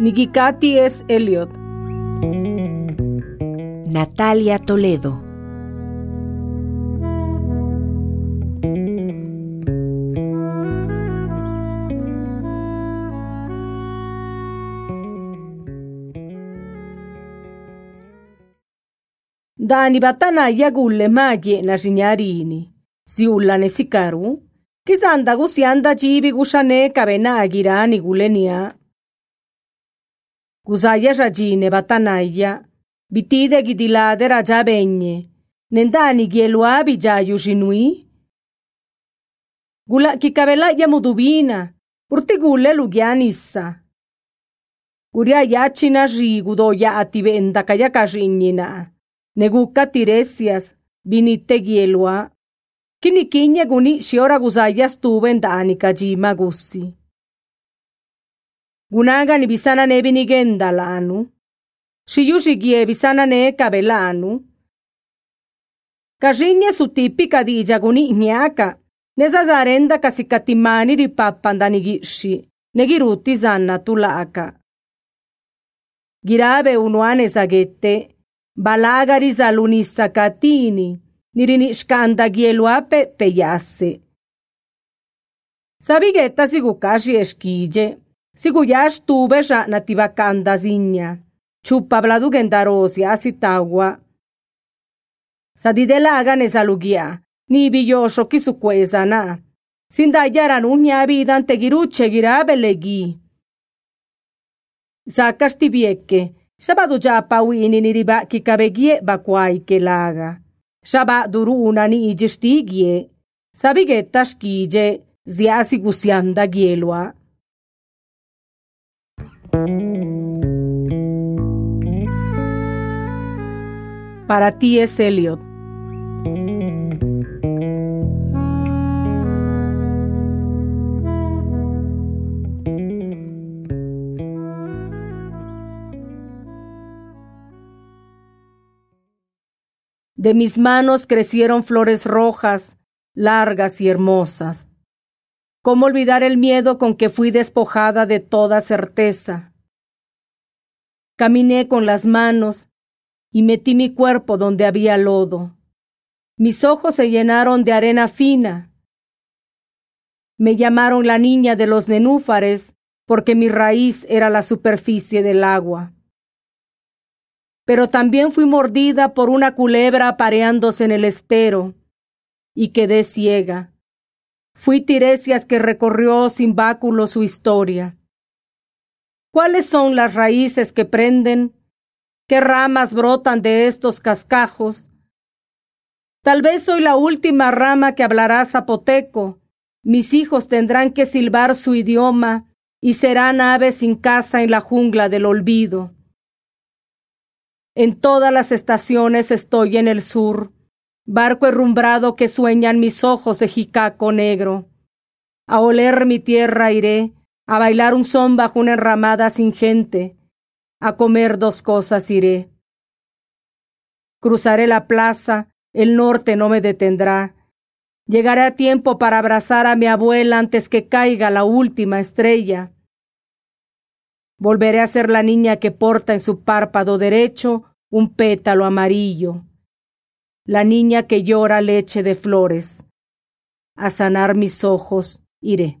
Nikikati es Elliot. Natalia Toledo. Dani batana yagulle magie na signarini. Si ulla ne sikaru. Kizan da guzian da jibi gusane kabena agiran igulenia. Guzaia rajine batanaia, bitide gidiladera jabeine, nendani gielua bijaio sinui. Gula kikabela ia mudubina, urti gule lugian issa. Guria jatxina rigu negukatiresias binite. Kini kinya guni shiora gusaya stuven danica jima gussi. Gunaga ni bisana nebi ni genda lanu. Shiyushi gie bisana ne cabelanu. Carriña su tipica di jaguni gnaca. Nesa zarenda casicattimani di pappandanighishi. Negirutti sanna tulaca. Girabe unuane saghette. Balagari salunissa catini. nirini skanda gieluape peyase. Sabigeta sigukashi eskije, siguyash tuve ra nativa kanda ziña, chupa bladu gendarosi asitagua. Sadidela hagan ezalugia, ni biyosho kisukuezana, sindayaran unia bidan tegiruche gira belegi. Zakashti bieke, sabadu japa uini niriba kikabegie bakuai kelaga. Shaba duruna ni ijestigie. Sabigetta skije ziasi gusianda gielua. Para ti es Elliot. De mis manos crecieron flores rojas, largas y hermosas. ¿Cómo olvidar el miedo con que fui despojada de toda certeza? Caminé con las manos y metí mi cuerpo donde había lodo. Mis ojos se llenaron de arena fina. Me llamaron la niña de los nenúfares porque mi raíz era la superficie del agua. Pero también fui mordida por una culebra apareándose en el estero y quedé ciega. Fui Tiresias que recorrió sin báculo su historia. ¿Cuáles son las raíces que prenden? ¿Qué ramas brotan de estos cascajos? Tal vez soy la última rama que hablará zapoteco. Mis hijos tendrán que silbar su idioma y serán aves sin casa en la jungla del olvido. En todas las estaciones estoy en el sur, barco herrumbrado que sueñan mis ojos de jicaco negro. A oler mi tierra iré, a bailar un son bajo una enramada sin gente, a comer dos cosas iré. Cruzaré la plaza, el norte no me detendrá. Llegaré a tiempo para abrazar a mi abuela antes que caiga la última estrella. Volveré a ser la niña que porta en su párpado derecho un pétalo amarillo. La niña que llora leche de flores. A sanar mis ojos iré.